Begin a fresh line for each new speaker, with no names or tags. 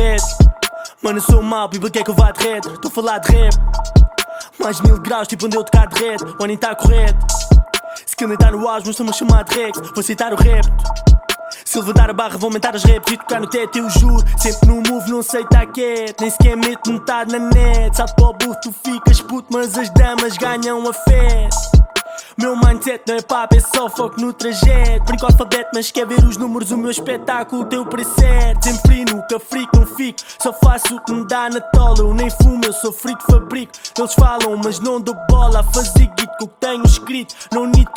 A reto. Mano, eu sou mau, people quer que eu vá de retro. Estou a falar de rap. Mais mil graus, tipo onde eu tocar de reto. O nem tá correto. Se que nem tá no auge, mas estamos chamar de Rex. Vou citar o rap. Se levantar a barra, vou aumentar as raps e tocar no teto, eu juro. Sempre no move, não sei tá quieto. Nem sequer meto metade na net. Salto para o burro, tu ficas puto, mas as damas ganham a fé. Meu mindset não é papo, é só foco no trajeto. Brinco alfabeto, mas quer ver os números, o meu espetáculo, o teu preset. Sempre nunca frico, não fico. Só faço o que me dá na tola. Eu nem fumo, eu sou frito, fabrico. Eles falam, mas não dou bola. A fazer guito que tenho escrito. Não need